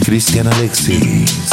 Cristian Alexis.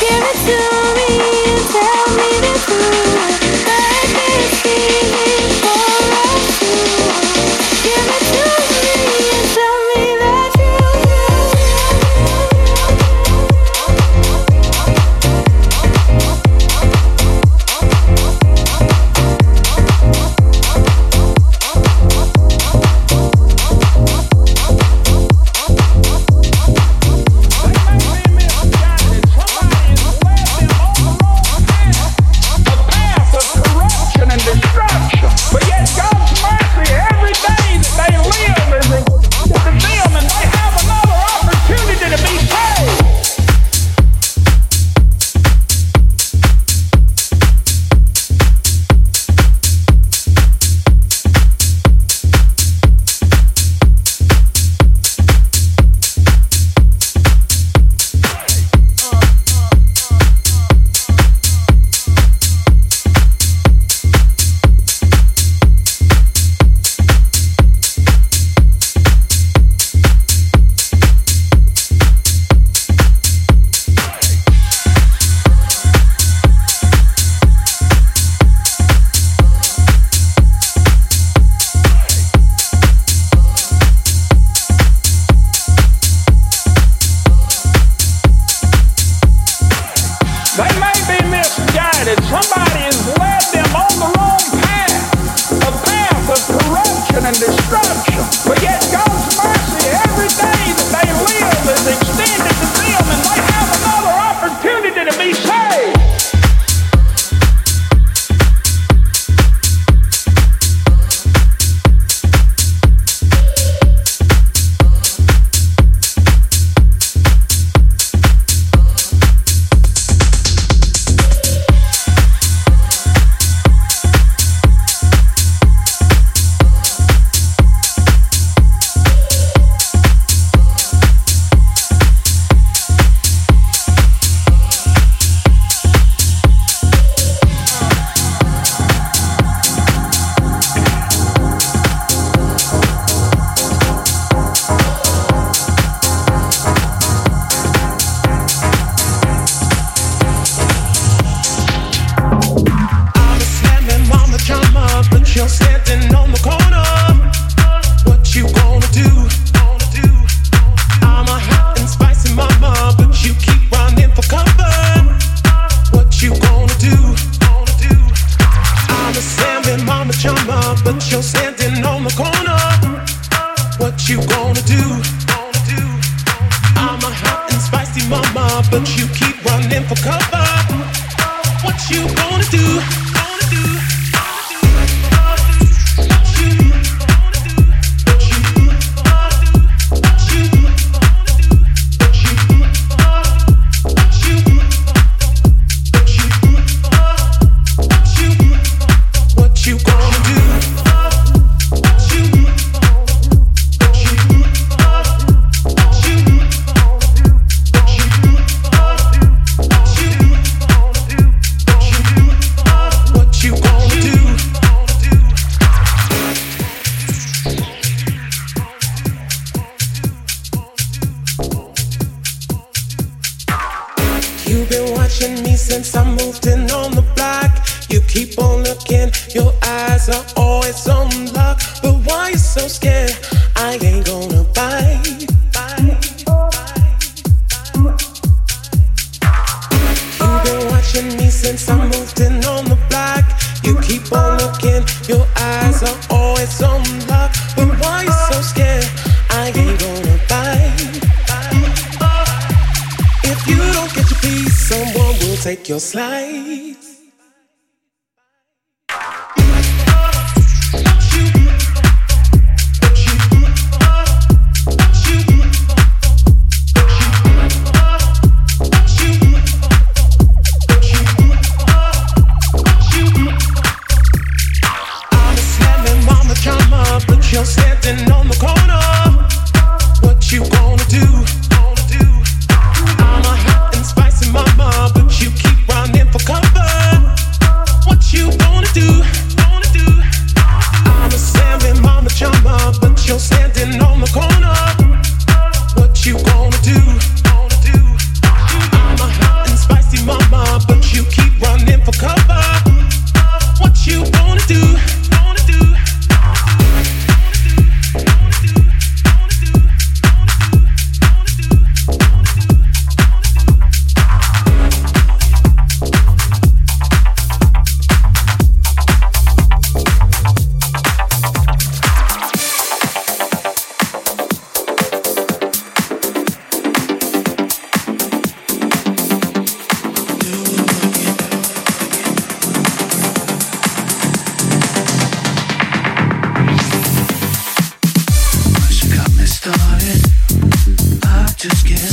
give it to but you're standing on the corner. What you gonna do? I'm a hot and spicy mama, but you keep running for cover. take your slice. just get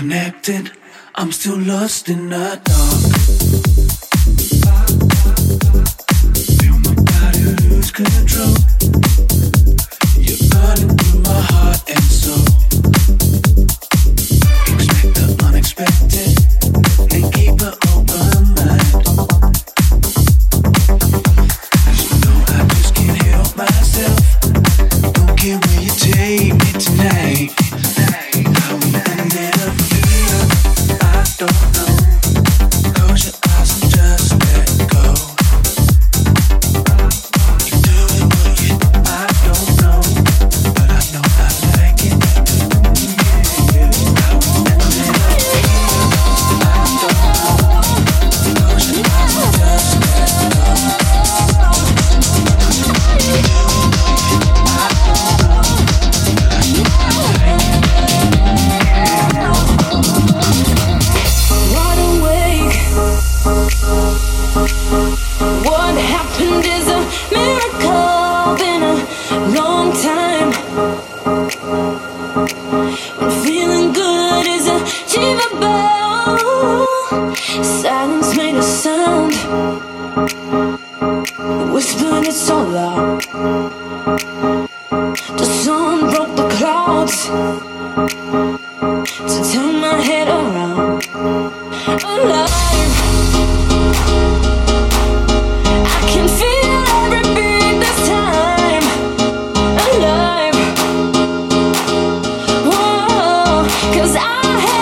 connected. I'm still lost in the dark. Cause I have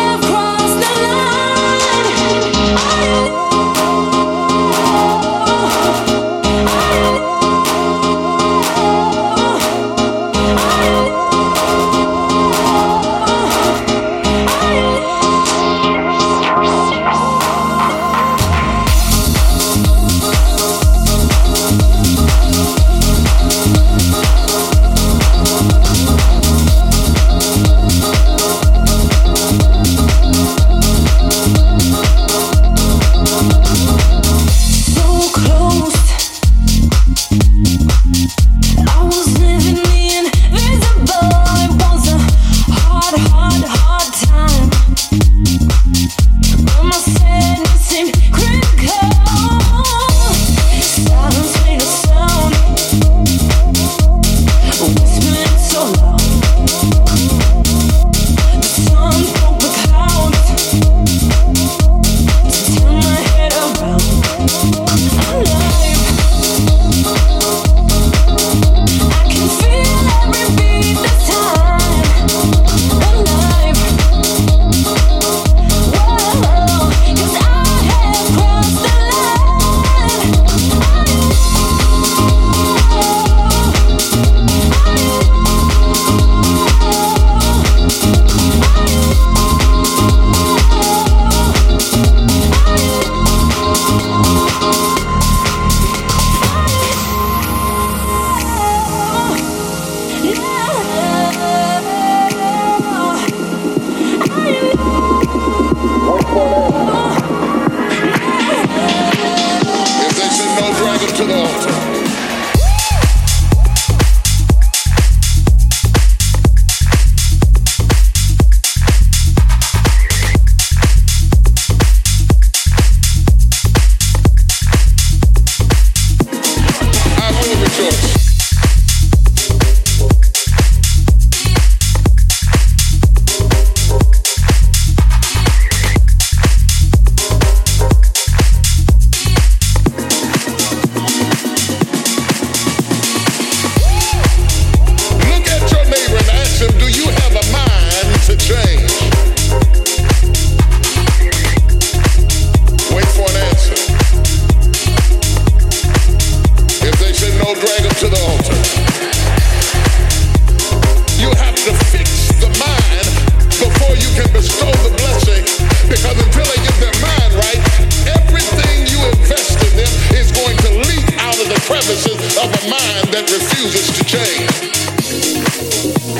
that refuses to change.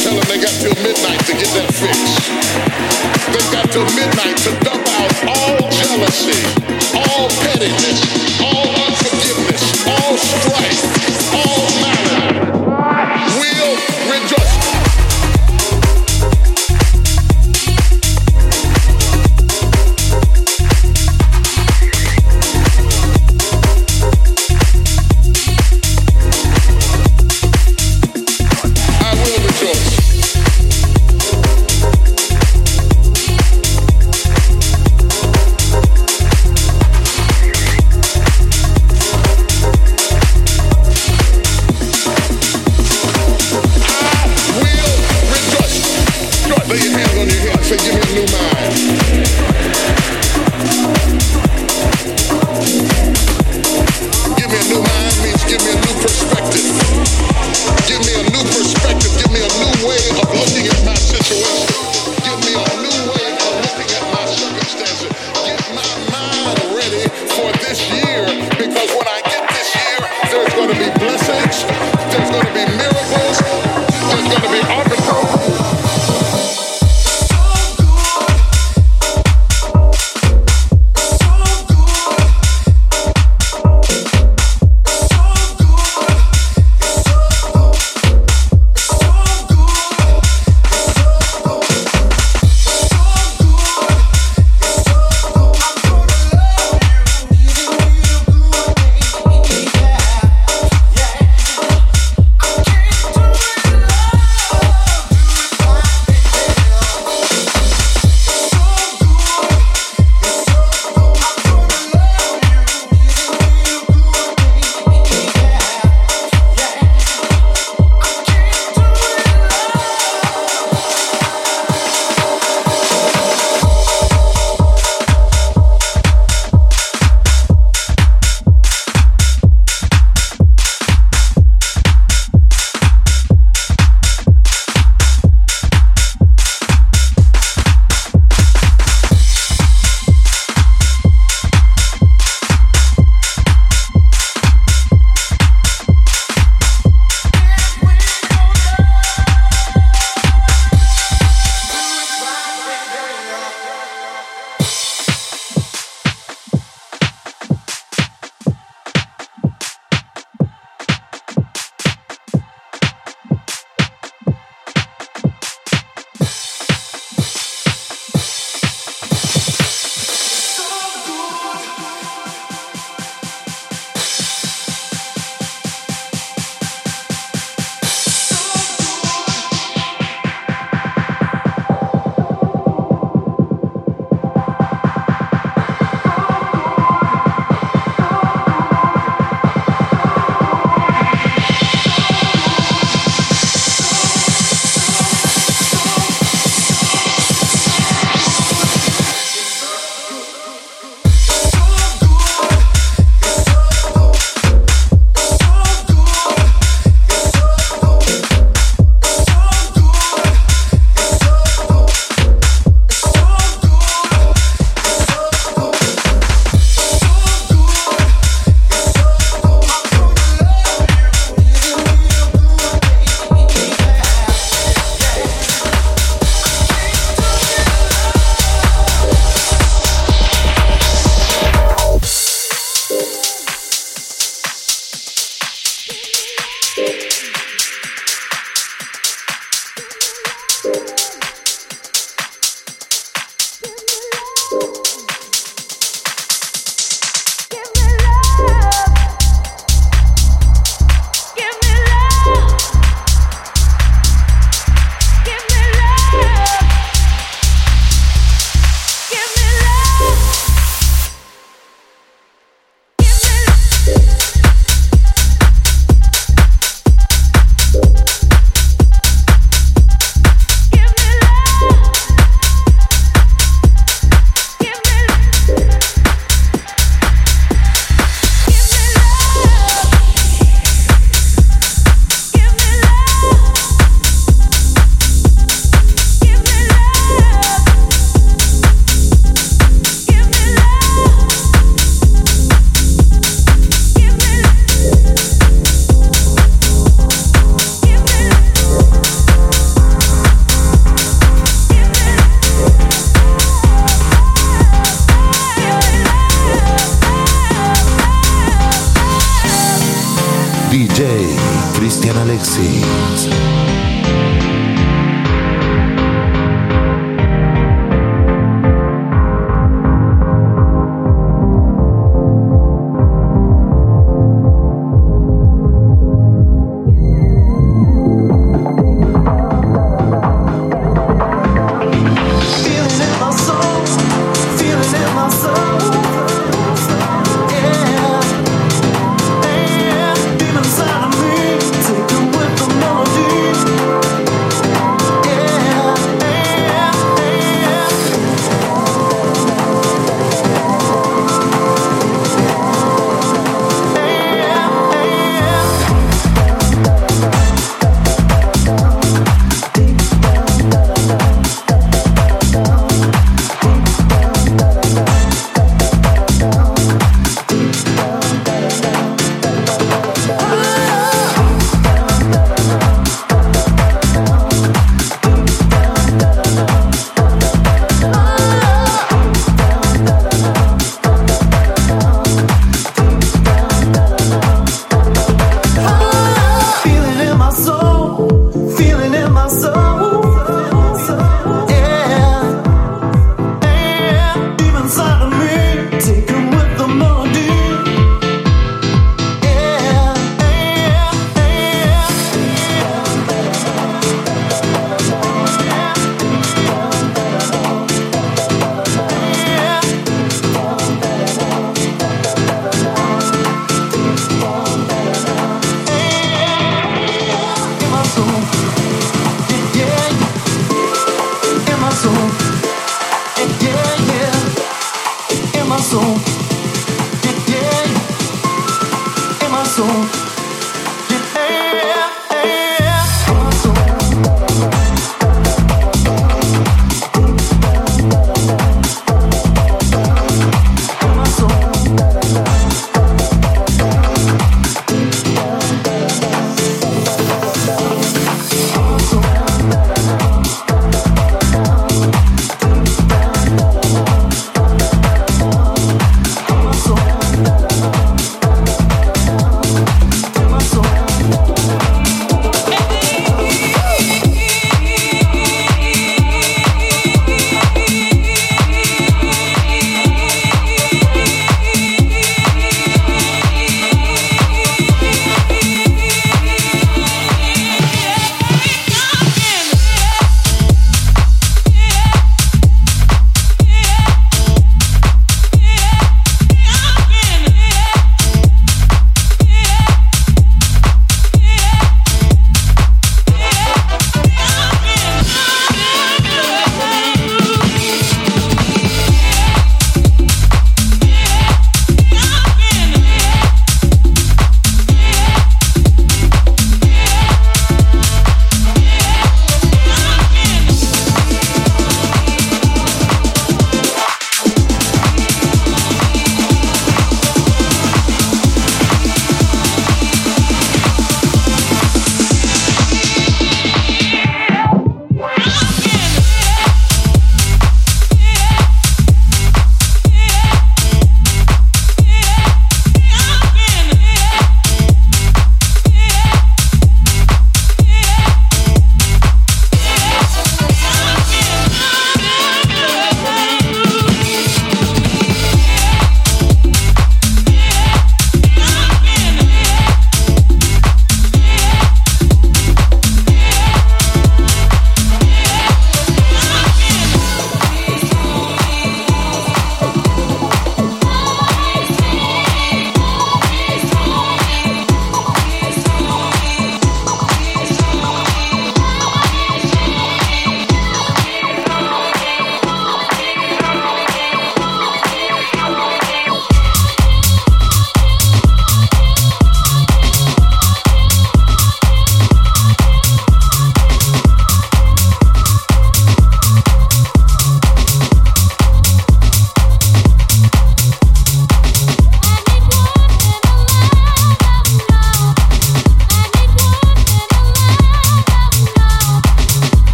Tell them they got till midnight to get that fix. They got till midnight to dump out all jealousy, all pettiness.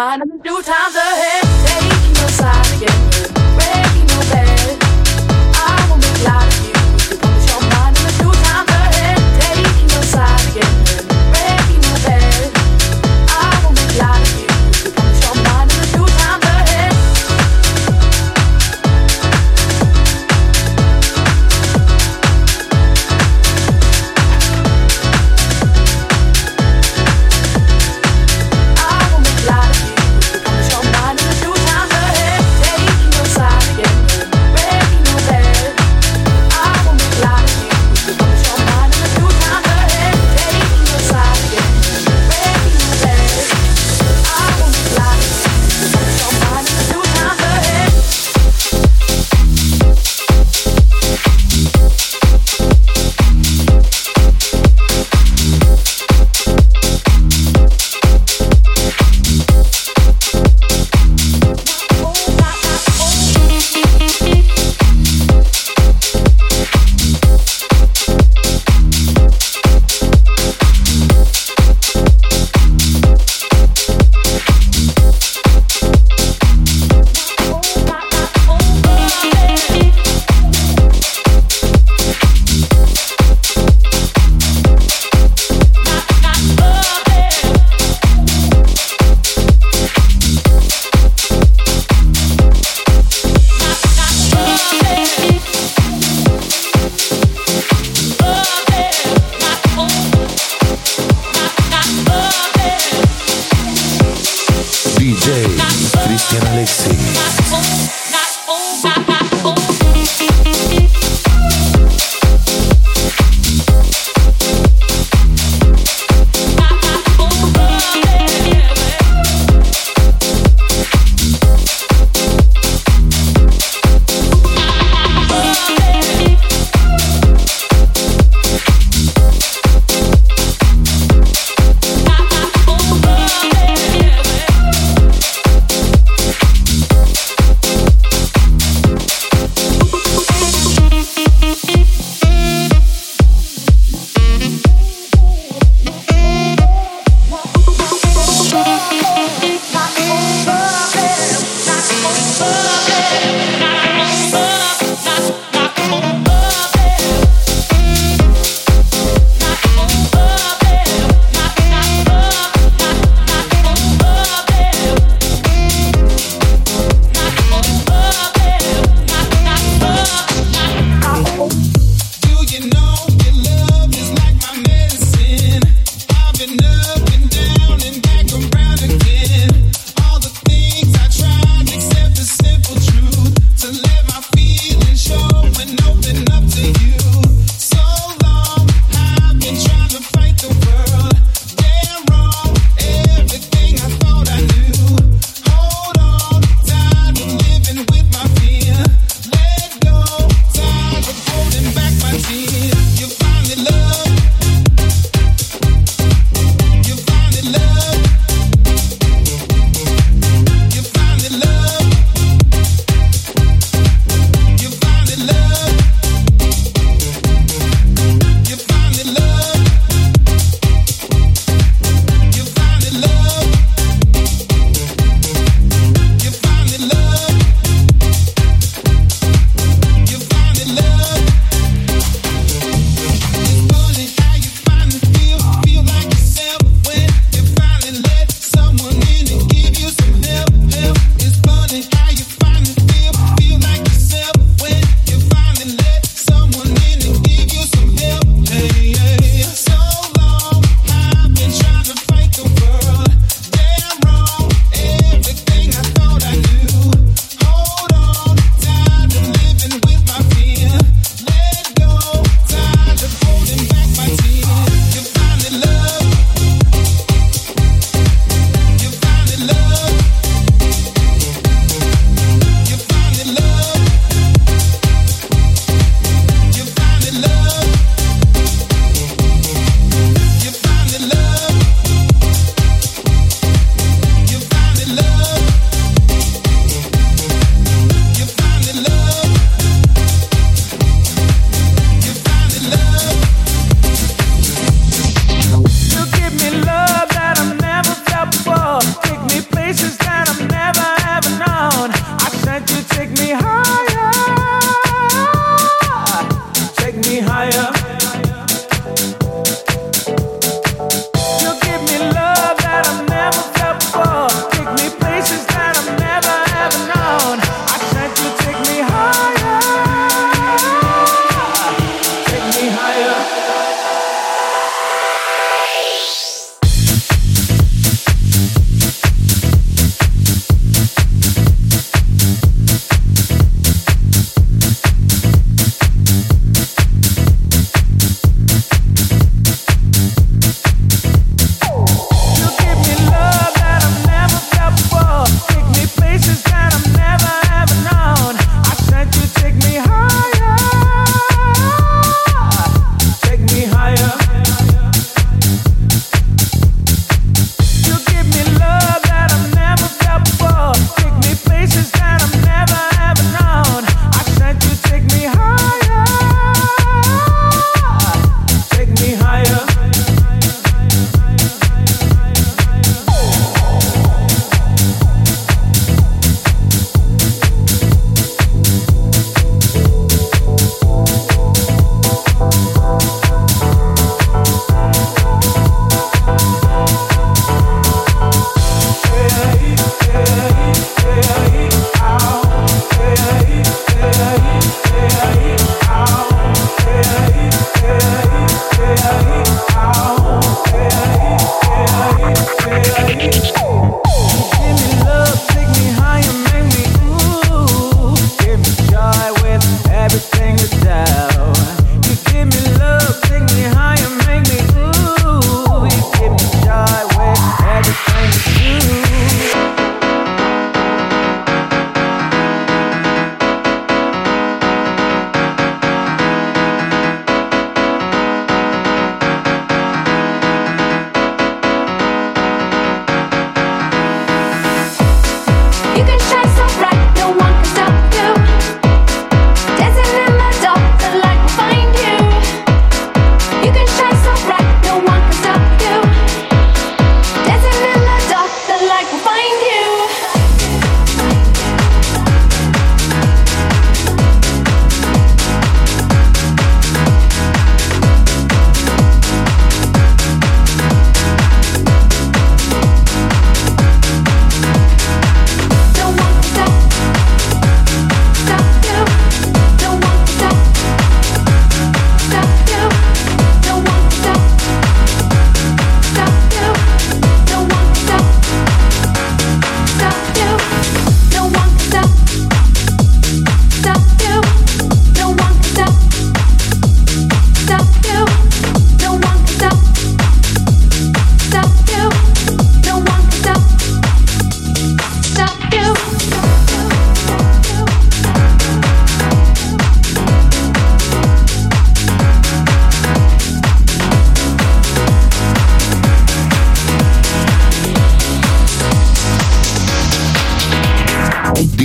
Mind do times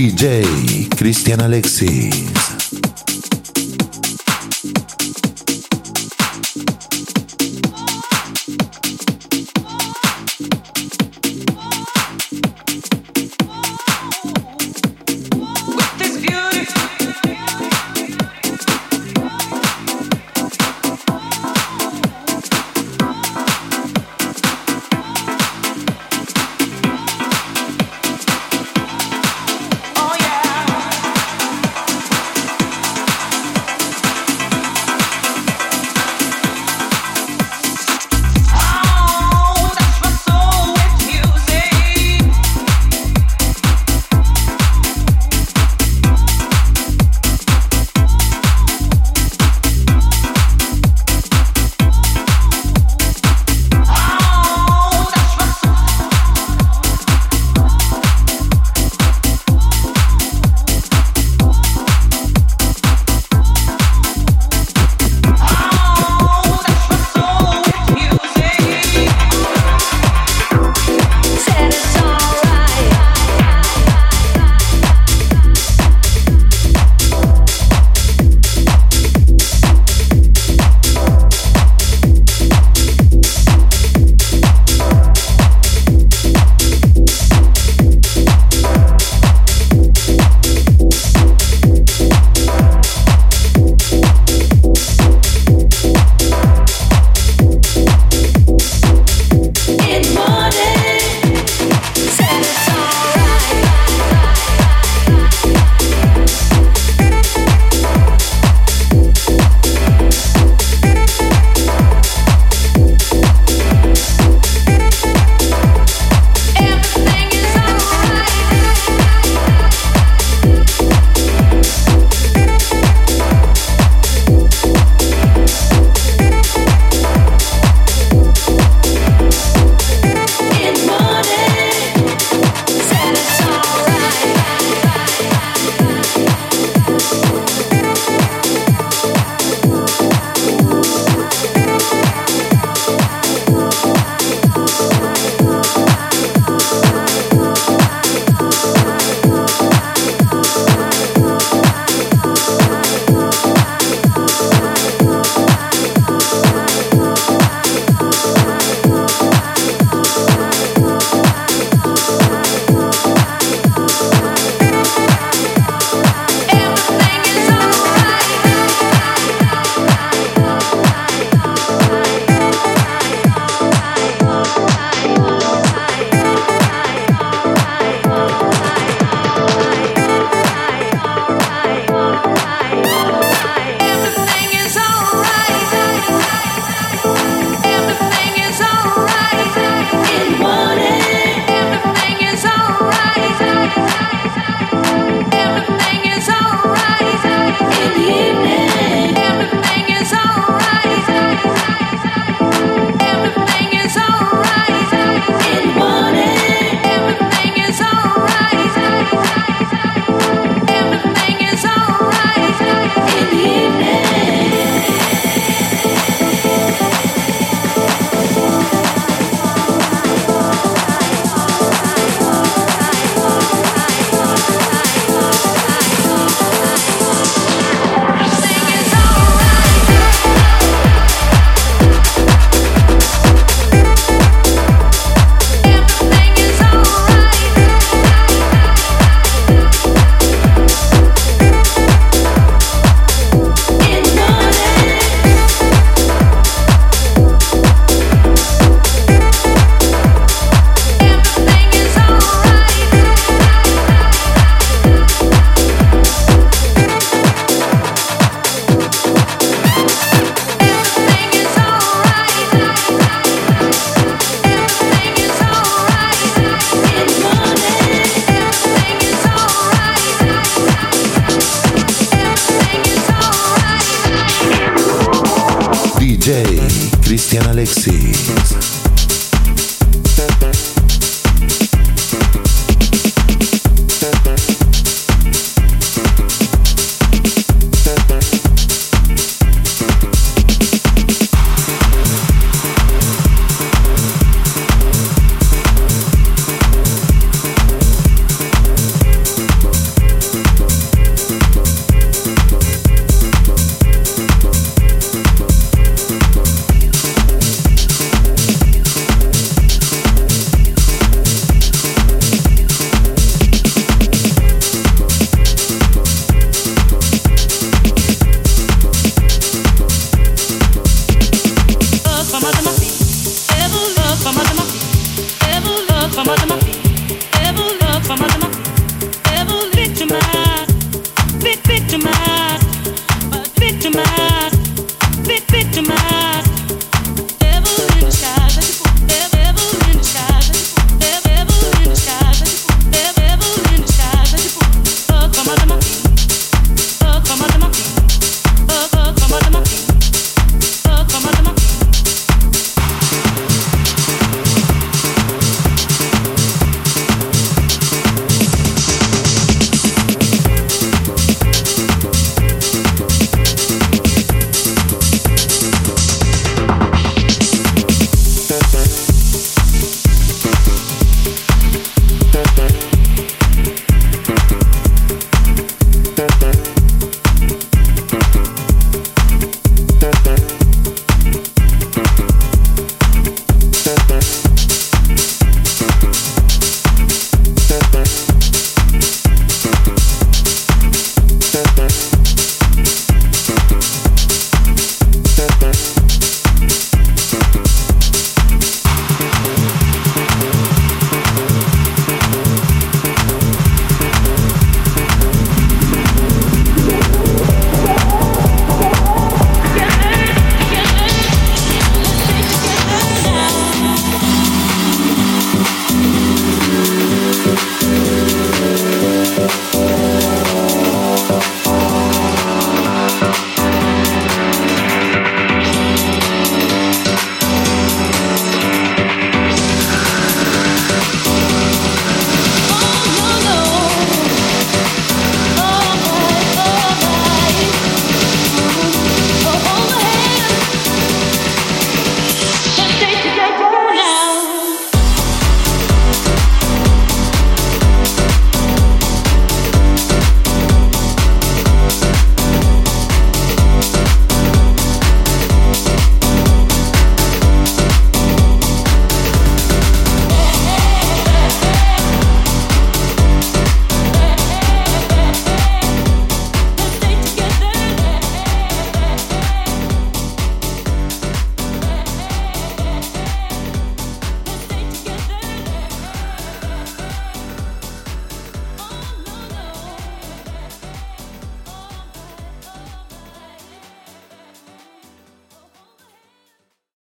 DJ Cristian Alexis.